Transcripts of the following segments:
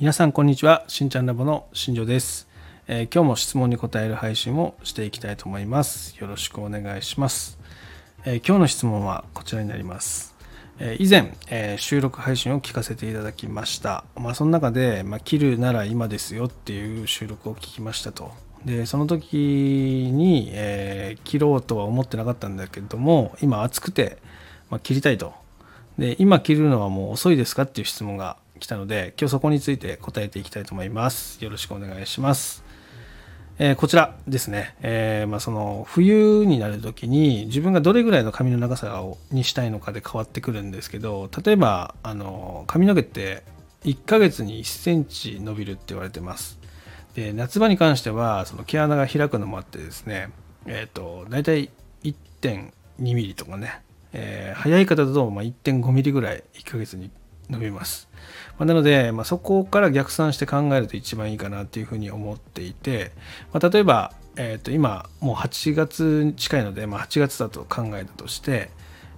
皆さんこんにちは。しんちゃんラボの新庄です、えー今日も質問に答える配信をしていきたいと思います。よろしくお願いします、えー今日の質問はこちらになります。えー以前、え収録配信を聞かせていただきました、まあ、その中で、まあ、切るなら今ですよっていう収録を聞きましたと。でその時に、えー切ろうとは思ってなかったんだけども今暑くて、まあ、切りたいと。で今切るのはもう遅いですかっていう質問が来たので今日そこについて答えていきたいと思います。よろしくお願いします。えーこちらですね、えーまあ、その冬になる時に自分がどれぐらいの髪の長さをにしたいのかで変わってくるんですけど例えばあの髪の毛って1ヶ月に1センチ伸びるって言われてます。で夏場に関してはその毛穴が開くのもあってですねえっ、と大体1.2ミリとかね、えー早い方だとまあ1.5ミリぐらい1ヶ月に伸びます、まあなので、まあ、そこから逆算して考えると一番いいかなっていうふうに思っていて、まあ、例えば、えー、と今もう8月近いので、まあ、8月だと考えたとして、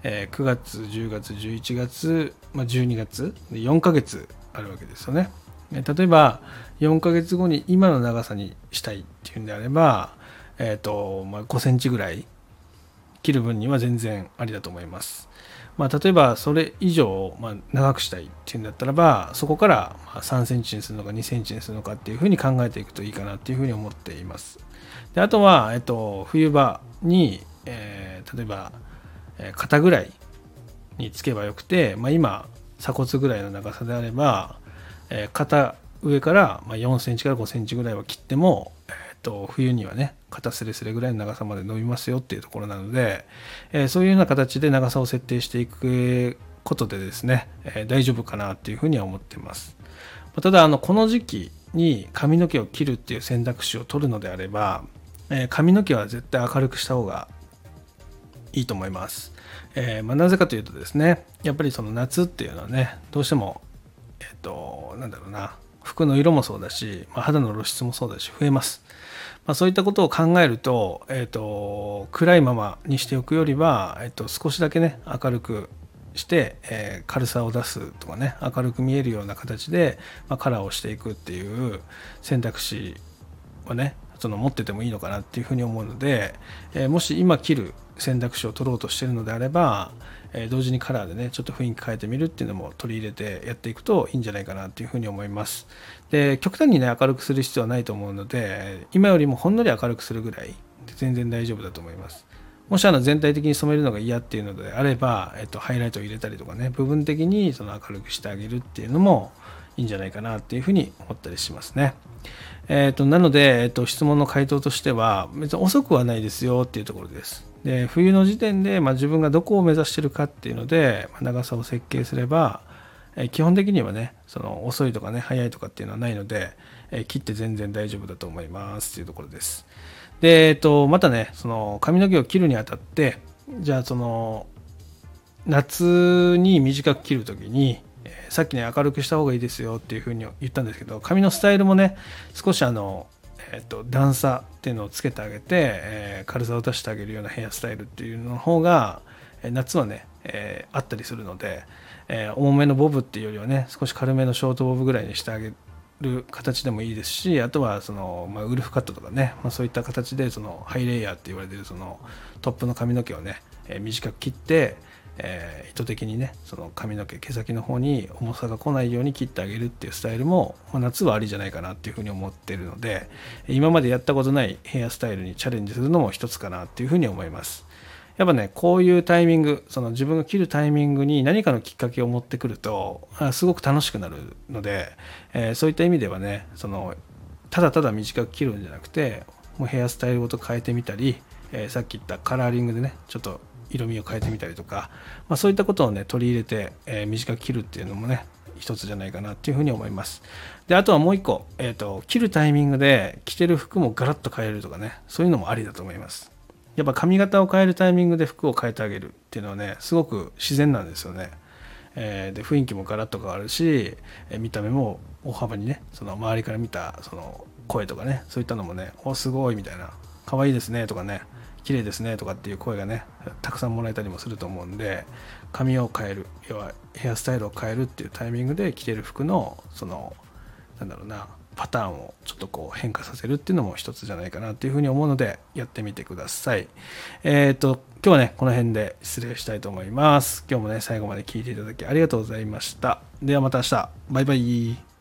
えー9月10月11月、まあ、12月で4ヶ月あるわけですよねえ例えば4ヶ月後に今の長さにしたいっていうんであれば、えーとまあ、5センチぐらい切る分には全然ありだと思います。まあ、例えばそれ以上、ま、長くしたいっていうんだったらばそこから3センチにするのか2センチにするのかっていうふうに考えていくといいかなっていうふうに思っています。であとは、えっと、冬場に、えー例えば、え肩ぐらいにつけばよくて、まあ、今鎖骨ぐらいの長さであれば、えー肩上から4センチから5センチぐらいは切っても、と冬にはね肩スレスレぐらいの長さまで伸びますよっていうところなので、えーそういうような形で長さを設定していくことでですね、えー大丈夫かなっていうふうには思ってます。ただあのこの時期に髪の毛を切るっていう選択肢を取るのであれば、えー髪の毛は絶対明るくした方がいいと思います。えーまあ、なぜかというとですねやっぱりその夏っていうのはねどうしてもえっ、となんだろうな服の色もそうだし、まあ、肌の露出もそうだし増えます。まあ、そういったことを考えると,、えー、と暗いままにしておくよりは、えー、と少しだけね明るくして、えー軽さを出すとかね明るく見えるような形で、まあ、カラーをしていくっていう選択肢はねその持っててもいいのかなっていうふうに思うので、えもし今切る選択肢を取ろうとしてるのであれば、え同時にカラーでねちょっと雰囲気変えてみるっていうのも取り入れてやっていくといいんじゃないかなっていうふうに思います。で極端にね明るくする必要はないと思うので今よりもほんのり明るくするぐらいで全然大丈夫だと思います。もしあの全体的に染めるのが嫌っていうのであれば、えっと、ハイライトを入れたりとかね部分的にその明るくしてあげるっていうのもいいんじゃないかなっていうふうに思ったりしますね。えっとなので、えっと、質問の回答としては別に遅くはないですよっていうところです。で冬の時点で、まあ、自分がどこを目指してるかっていうので、まあ長さを設計すれば、えー基本的にはねその遅いとかね早いとかっていうのはないので、えー切って全然大丈夫だと思いますっていうところです。で、えっと、またねその髪の毛を切るにあたってじゃあその夏に短く切る時に、えさっきね明るくした方がいいですよっていうふうに言ったんですけど髪のスタイルもね少しあの、えー、と段差っていうのをつけてあげて、えー軽さを出してあげるようなヘアスタイルっていうの方が、夏はね、えーあったりするので、え重めのボブっていうよりはね少し軽めのショートボブぐらいにしてあげる形でもいいですしあとはその、まあ、ウルフカットとかね、まあ、そういった形でそのハイレイヤーって言われてるそのトップの髪の毛をね、え短く切って、えー意図的にねその髪の毛毛先の方に重さが来ないように切ってあげるっていうスタイルも、まあ夏はありじゃないかなっていうふうに思ってるので今までやったことないヘアスタイルにチャレンジするのも一つかなっていうふうに思います。やっぱねこういうタイミングその自分が切るタイミングに何かのきっかけを持ってくるとすごく楽しくなるので、えーそういった意味ではねそのただただ短く切るんじゃなくてもうヘアスタイルごと変えてみたり、えーさっき言ったカラーリングでねちょっと色味を変えてみたりとか、まあ、そういったことをね取り入れて、えー短く切るっていうのもね一つじゃないかなっていうふうに思いますであとはもう一個、えー、と切るタイミングで着てる服もガラッと変えるとかねそういうのもありだと思いますやっぱ髪型を変えるタイミングで服を変えてあげるっていうのはねすごく自然なんですよね。えーで雰囲気もガラッと変わるし、え見た目も大幅にねその周りから見たその声とかねそういったのもね「おすごい」みたいな「可愛いですね」とかね「綺麗ですね」とかっていう声がねたくさんもらえたりもすると思うんで髪を変える要はヘアスタイルを変えるっていうタイミングで着てる服のそのなんだろうなパターンをちょっとこう変化させるっていうのも一つじゃないかなっていうふうに思うのでやってみてください。えっ、と今日はねこの辺で失礼したいと思います。今日もね最後まで聞いていただきありがとうございました。ではまた明日バイバイ。